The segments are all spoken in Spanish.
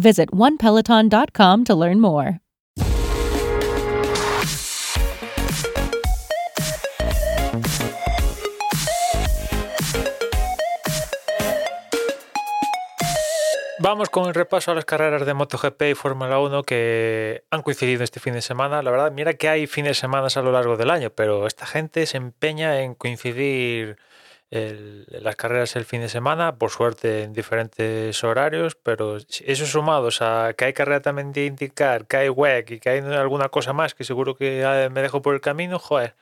Visit onepeloton.com to learn more. Vamos con el repaso a las carreras de MotoGP y Fórmula 1 que han coincidido este fin de semana. La verdad, mira que hay fines de semana a lo largo del año, pero esta gente se empeña en coincidir las carreras el fin de semana, por suerte en diferentes horarios, pero eso sumados a que hay carrera también de indicar, que hay WEC y que hay alguna cosa más que seguro que eh, me dejo por el camino, joder.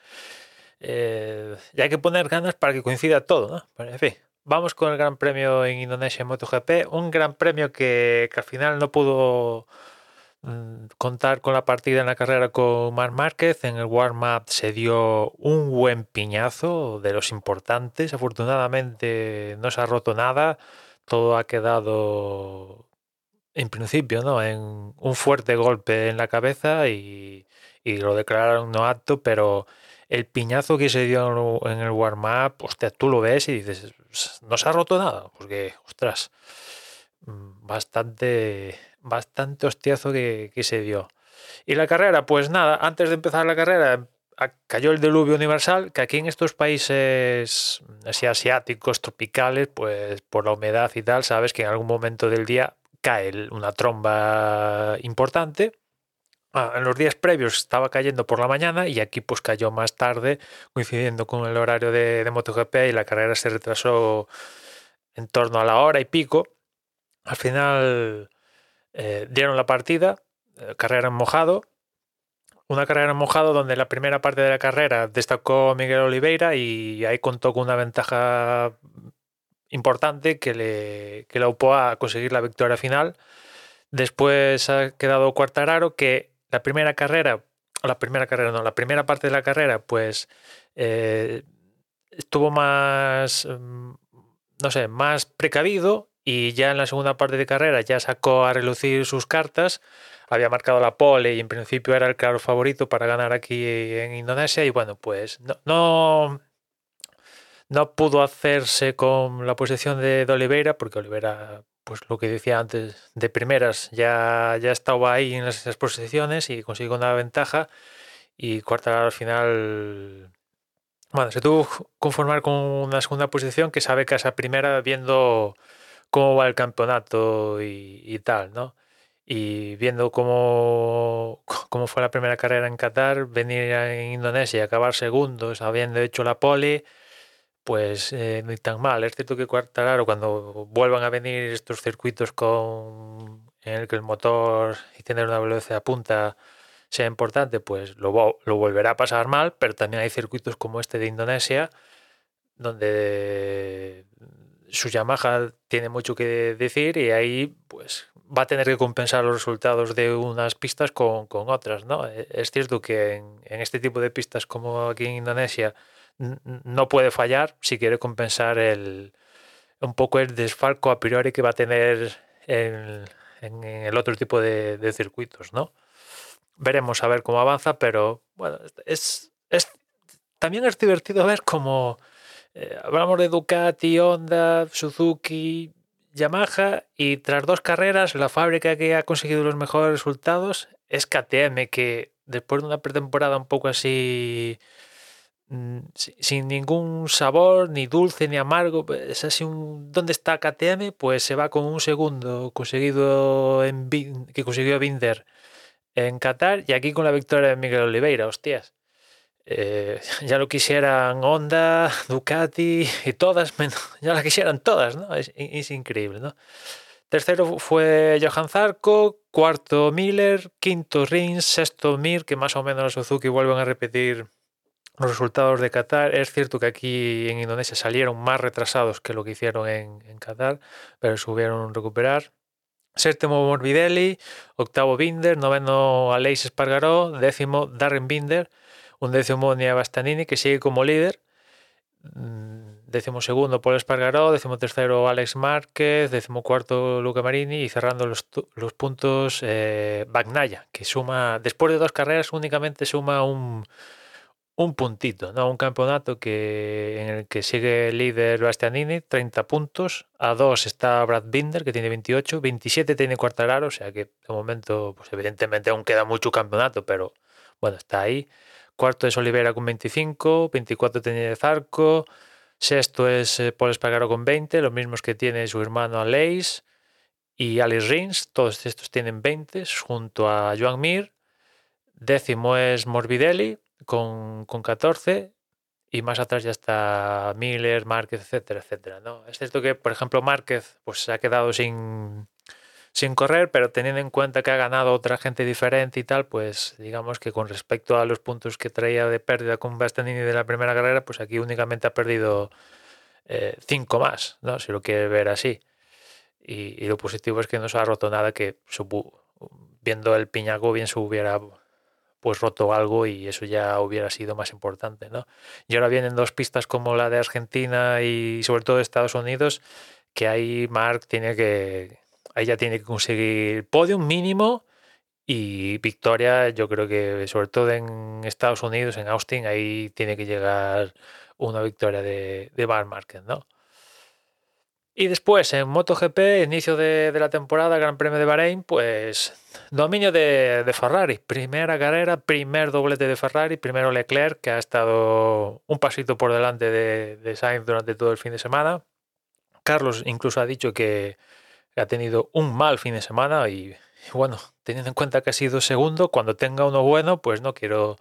Eh, y hay que poner ganas para que coincida todo, ¿no? En fin, vamos con el Gran Premio en Indonesia en MotoGP, un Gran Premio que, que al final no pudo contar con la partida en la carrera con Marc Márquez. En el warm-up se dio un buen piñazo de los importantes. Afortunadamente no se ha roto nada. Todo ha quedado, en principio, ¿no? en un fuerte golpe en la cabeza y, lo declararon no apto, pero el piñazo que se dio en el warm-up, hostia, tú lo ves y dices, no se ha roto nada, porque, ostras, mm, bastante, bastante hostiazo que, que se dio. Y la carrera, pues nada, antes de empezar la carrera cayó el diluvio universal, que aquí en estos países así asiáticos, tropicales, pues por la humedad y tal, sabes que en algún momento del día cae una tromba importante. Ah, en los días previos estaba cayendo por la mañana y aquí pues cayó más tarde, coincidiendo con el horario de, de MotoGP y la carrera se retrasó en torno a la hora y pico. Al final eh, dieron la partida, eh, carrera en mojado. Una carrera en mojado donde la primera parte de la carrera destacó Miguel Oliveira y ahí contó con una ventaja importante que le, que le upó a conseguir la victoria final. Después ha quedado Cuartararo, que la primera carrera, la primera carrera no, la primera parte de la carrera, pues eh, estuvo más, mm, no sé, más precavido y ya en la segunda parte de carrera ya sacó a relucir sus cartas. Había marcado la pole y en principio era el claro favorito para ganar aquí en Indonesia y bueno, pues no, no, no pudo hacerse con la posición de, de Oliveira porque Oliveira pues lo que decía antes, de primeras ya, ya estaba ahí en las, esas posiciones y consiguió una ventaja y Quartararo al final, bueno, se tuvo que conformar con una segunda posición que sabe que esa primera viendo cómo va el campeonato y, tal, ¿no? Y viendo cómo, cómo fue la primera carrera en Qatar, venir en Indonesia y acabar segundos, habiendo hecho la pole, pues eh, no tan mal. Es cierto que Quartararo, cuando vuelvan a venir estos circuitos con en el que el motor y tener una velocidad punta sea importante, pues lo, lo volverá a pasar mal, pero también hay circuitos como este de Indonesia, donde su Yamaha tiene mucho que decir y ahí pues va a tener que compensar los resultados de unas pistas con, con otras, ¿no? E- Es cierto que en, este tipo de pistas como aquí en Indonesia no puede fallar si quiere compensar el, un poco el desfalco a priori que va a tener en, en el otro tipo de, de circuitos, ¿no? Veremos a ver cómo avanza, pero bueno, es, es también es divertido ver cómo eh, hablamos de Ducati, Honda, Suzuki, Yamaha y tras dos carreras la fábrica que ha conseguido los mejores resultados es KTM, que después de una pretemporada un poco así mm, si- sin ningún sabor, ni dulce ni amargo, es así un ¿dónde está KTM? Pues se va con un segundo conseguido en que consiguió Binder en Qatar y aquí con la victoria de Miguel Oliveira, hostias. Eh, ya lo quisieran Honda, Ducati y todas, ya la quisieran todas, ¿no? Es, increíble, ¿no? Tercero fue Johan Zarco, cuarto Miller, quinto Rins, sexto Mir, que más o menos los Suzuki vuelven a repetir los resultados de Qatar. Es cierto que aquí en Indonesia salieron más retrasados que lo que hicieron en, en Qatar, pero subieron recuperar. Séptimo Morbidelli, octavo Binder, noveno Aleix Espargaró, décimo Darren Binder, un décimo Nia Bastanini que sigue como líder mm, décimo segundo Paul Espargaró, décimo tercero Alex Márquez, décimo cuarto Luca Marini y cerrando los, los puntos eh, Bagnaya, que suma, después de dos carreras únicamente suma un, un puntito, ¿no? Un campeonato que, en el que sigue líder Bastianini, 30 puntos. A dos está Brad Binder, que tiene 28. 27 tiene Cuartararo, o sea que de momento, pues evidentemente aún queda mucho campeonato, pero bueno, está ahí. Cuarto es Olivera con 25. 24 tiene Zarco. Sexto es eh, Paul Espargaro con 20, los mismos que tiene su hermano Aleix y Alice Rins, todos estos tienen 20 junto a Joan Mir. Décimo es Morbidelli con, con 14 y más atrás ya está Miller, Márquez, etcétera, etcétera. ¿no? Es cierto que, por ejemplo, Márquez pues, se ha quedado sin, sin correr, pero teniendo en cuenta que ha ganado otra gente diferente y tal, pues digamos que con respecto a los puntos que traía de pérdida con Bastanini de la primera carrera, pues aquí únicamente ha perdido eh, cinco más, ¿no? Si lo quiere ver así. Y, lo positivo es que no se ha roto nada que viendo el piñaco bien se hubiera pues roto algo y eso ya hubiera sido más importante, ¿no? Y ahora vienen dos pistas como la de Argentina y sobre todo Estados Unidos, que ahí Mark tiene que, ella tiene que conseguir podium mínimo y victoria, yo creo que sobre todo en Estados Unidos, en Austin, ahí tiene que llegar una victoria de, Bar Market, ¿no? Y después en MotoGP, inicio de, la temporada, Gran Premio de Bahrein, pues dominio de, de, Ferrari. Primera carrera, primer doblete de Ferrari, primero Leclerc, que ha estado un pasito por delante de, de Sainz durante todo el fin de semana. Carlos incluso ha dicho que, ha tenido un mal fin de semana y, bueno, teniendo en cuenta que ha sido segundo, cuando tenga uno bueno, pues no quiero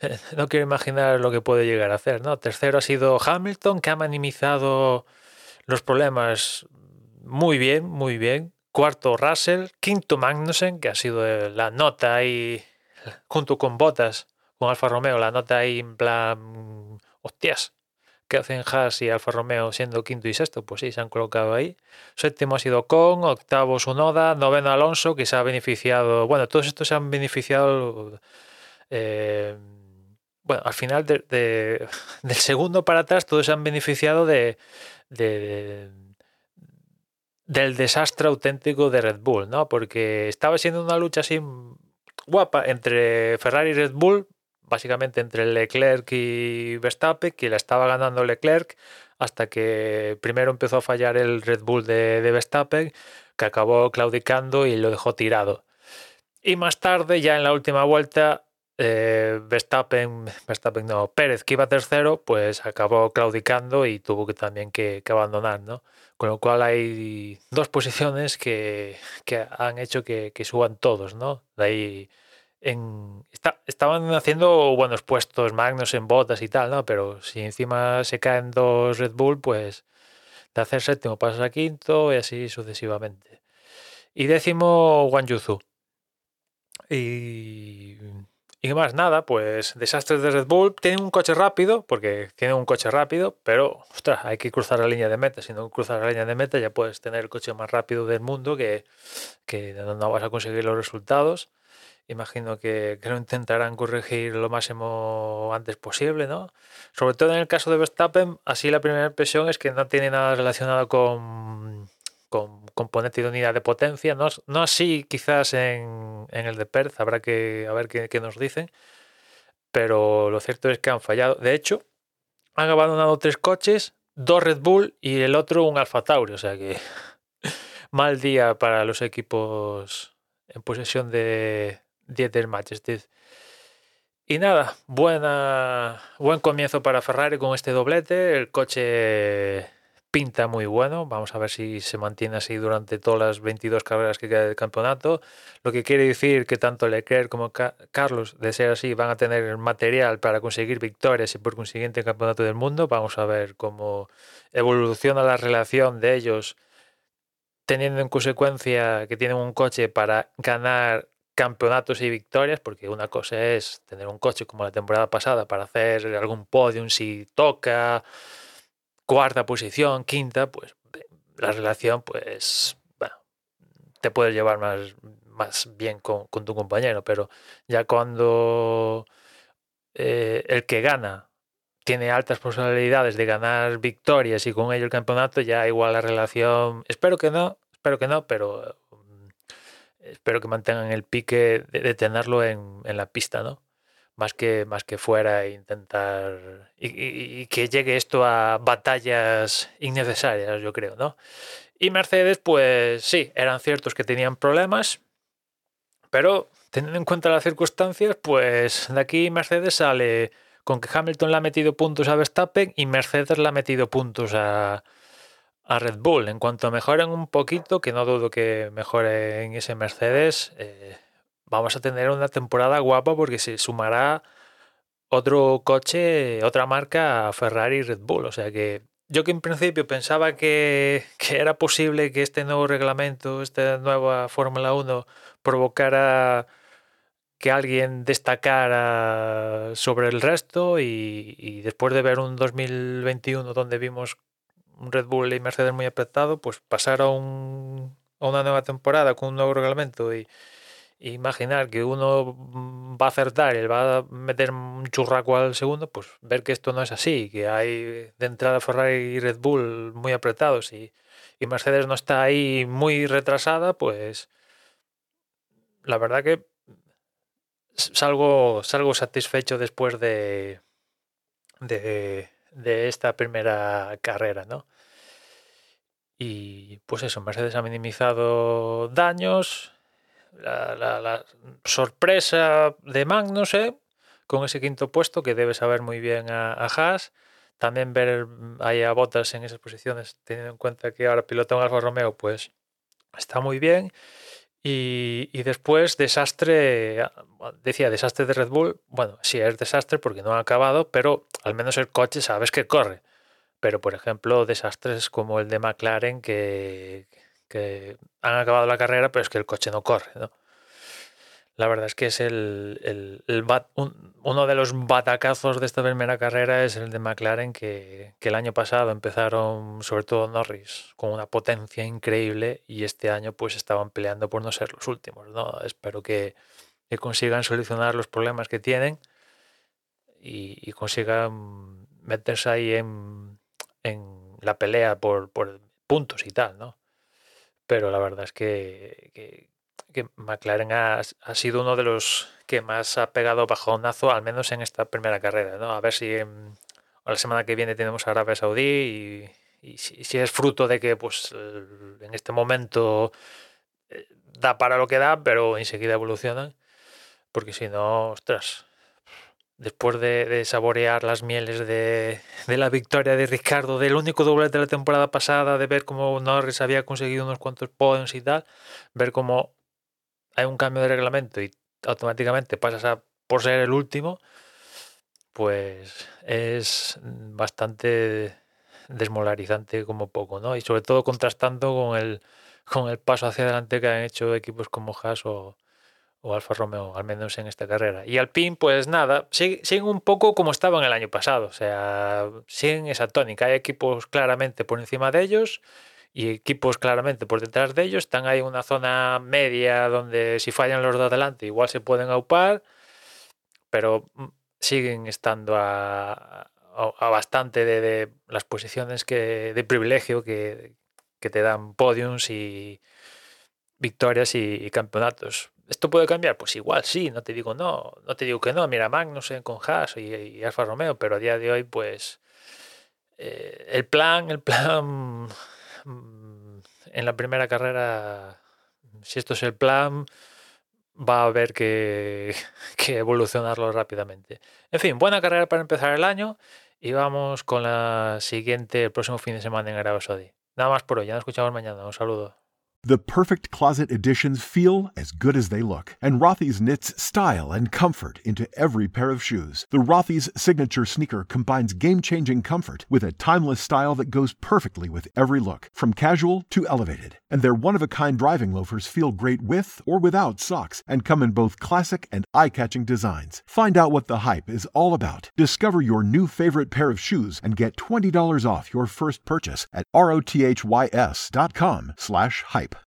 no quiero imaginar lo que puede llegar a hacer, ¿no? Tercero ha sido Hamilton, que ha minimizado los problemas muy bien, muy bien. Cuarto Russell, quinto Magnussen, que ha sido la nota ahí junto con Bottas, con Alfa Romeo, la nota ahí en plan, hostias, que hacen Haas y Alfa Romeo siendo quinto y sexto, pues sí, se han colocado ahí. Séptimo ha sido Con, octavo Sunoda, noveno Alonso, que se ha beneficiado, bueno, todos estos se han beneficiado, eh, bueno, al final de, de, del segundo para atrás, todos se han beneficiado de, del desastre auténtico de Red Bull, ¿no? Porque estaba siendo una lucha así guapa entre Ferrari y Red Bull, básicamente entre Leclerc y Verstappen, que la estaba ganando Leclerc hasta que primero empezó a fallar el Red Bull de, de Verstappen, que acabó claudicando y lo dejó tirado. Y más tarde, ya en la última vuelta, eh, Verstappen, no, Pérez, que iba tercero, pues acabó claudicando y tuvo que también que, que abandonar, ¿no? Con lo cual hay dos posiciones que, que han hecho que, que, suban todos, ¿no? De ahí estaban haciendo buenos puestos Magnus en botas y tal, ¿no? Pero si encima se caen dos Red Bull, pues de hacer séptimo pasas a quinto y así sucesivamente. Y décimo Wang Yuzu. Y, y más nada, pues desastres de Red Bull. Tienen un coche rápido, porque tienen un coche rápido, pero ostras, hay que cruzar la línea de meta. Si no cruzas la línea de meta, ya puedes tener el coche más rápido del mundo que, que no vas a conseguir los resultados imagino que, que, lo intentarán corregir lo máximo antes posible, ¿no? Sobre todo en el caso de Verstappen, así la primera impresión es que no tiene nada relacionado con, con componente de unidad de potencia, no, no así quizás en, el de Perth, habrá que a ver qué, qué, nos dicen, pero lo cierto es que han fallado. De hecho, han abandonado tres coches, dos Red Bull y el otro un Alfa Tauri, o sea que mal día para los equipos en posesión de, 10 del Manchester. Y nada, buena, buen comienzo para Ferrari con este doblete. El coche pinta muy bueno. Vamos a ver si se mantiene así durante todas las 22 carreras que queda del campeonato. Lo que quiere decir que tanto Leclerc como Carlos, de ser así, van a tener material para conseguir victorias y por consiguiente el campeonato del mundo. Vamos a ver cómo evoluciona la relación de ellos, teniendo en consecuencia que tienen un coche para ganar campeonatos y victorias, porque una cosa es tener un coche como la temporada pasada para hacer algún podium si toca, cuarta posición, quinta, pues la relación, pues, te puedes llevar más, más bien con, tu compañero, pero ya cuando eh, el que gana tiene altas posibilidades de ganar victorias y con ello el campeonato, ya igual la relación, espero que no, espero que no, pero espero que mantengan el pique de, tenerlo en, en la pista, ¿no? más que, más que fuera e intentar y, que llegue esto a batallas innecesarias, yo creo, ¿no? Y Mercedes, pues sí, eran ciertos que tenían problemas, pero teniendo en cuenta las circunstancias, pues de aquí Mercedes sale con que Hamilton le ha metido puntos a Verstappen y Mercedes le ha metido puntos a, a Red Bull. En cuanto mejoren un poquito, que no dudo que mejoren ese Mercedes, eh, vamos a tener una temporada guapa porque se sumará otro coche, otra marca a Ferrari y Red Bull. O sea que yo que en principio pensaba que, era posible que este nuevo reglamento, esta nueva Fórmula 1 provocara que alguien destacara sobre el resto y, después de ver un 2021 donde vimos un Red Bull y Mercedes muy apretado, pues pasar a, un, a una nueva temporada con un nuevo reglamento y, imaginar que uno va a acertar y va a meter un churraco al segundo, pues ver que esto no es así, que hay de entrada Ferrari y Red Bull muy apretados y, Mercedes no está ahí muy retrasada, pues la verdad que salgo, salgo satisfecho después de, de, de esta primera carrera, ¿no? Y pues eso, Mercedes ha minimizado daños, la, sorpresa de Magnussen con ese quinto puesto que debe saber muy bien a, Haas. También ver ahí a Bottas en esas posiciones, teniendo en cuenta que ahora pilota un Alfa Romeo, pues está muy bien. Y, después, desastre, decía desastre de Red Bull. Bueno, sí, es desastre porque no ha acabado, pero al menos el coche sabes que corre. Pero, por ejemplo, desastres como el de McLaren, que, que han acabado la carrera, pero es que el coche no corre. ¿no? La verdad es que es el, uno de los batacazos de esta primera carrera es el de McLaren, que, el año pasado empezaron, sobre todo Norris, con una potencia increíble y este año pues estaban peleando por no ser los últimos. ¿no? Espero que, consigan solucionar los problemas que tienen y, consigan meterse ahí en, en la pelea por, por puntos y tal, ¿no? pero la verdad es que, McLaren ha, sido uno de los que más ha pegado bajonazo, al menos en esta primera carrera. ¿no? A ver si la semana que viene tenemos Arabia Saudí y, si, es fruto de que pues, en este momento eh, da para lo que da, pero enseguida evolucionan, porque si no, ostras, después de, saborear las mieles de, la victoria de Ricardo, del único doblete de la temporada pasada, de ver cómo Norris había conseguido unos cuantos podiums y tal, ver cómo hay un cambio de reglamento y automáticamente pasas a por ser el último, pues es bastante desmolarizante como poco, ¿no? Y sobre todo contrastando con el, con el paso hacia adelante que han hecho equipos como Haas o, o Alfa Romeo, al menos en esta carrera. Y Alpine, pues nada, siguen un poco como estaban el año pasado, o sea, siguen esa tónica. Hay equipos claramente por encima de ellos y equipos claramente por detrás de ellos. Están ahí en una zona media donde si fallan los de adelante igual se pueden aupar, pero mm, siguen estando a, bastante de, las posiciones que, de privilegio que, te dan podiums y victorias y campeonatos ¿Esto puede cambiar? Pues igual sí, no te digo no, no te digo que no. Mira, Magnussen con Haas y, Alfa Romeo, pero a día de hoy, pues eh, el plan, el plan en la primera carrera, si esto es el plan, va a haber que, que evolucionarlo rápidamente. En fin, buena carrera para empezar el año Y vamos con la siguiente, el próximo fin de semana en Arabia Saudí. Nada más por hoy, ya nos escuchamos mañana. Un saludo. The perfect closet editions feel as good as they look, and Rothy's knits style and comfort into every pair of shoes. The Rothy's signature sneaker combines game changing comfort with a timeless style that goes perfectly with every look, from casual to elevated. And their one of a kind driving loafers feel great with or without socks and come in both classic and eye catching designs. Find out what the hype is all about. Discover your new favorite pair of shoes and get $20 off your first purchase at rothys.com slash hype.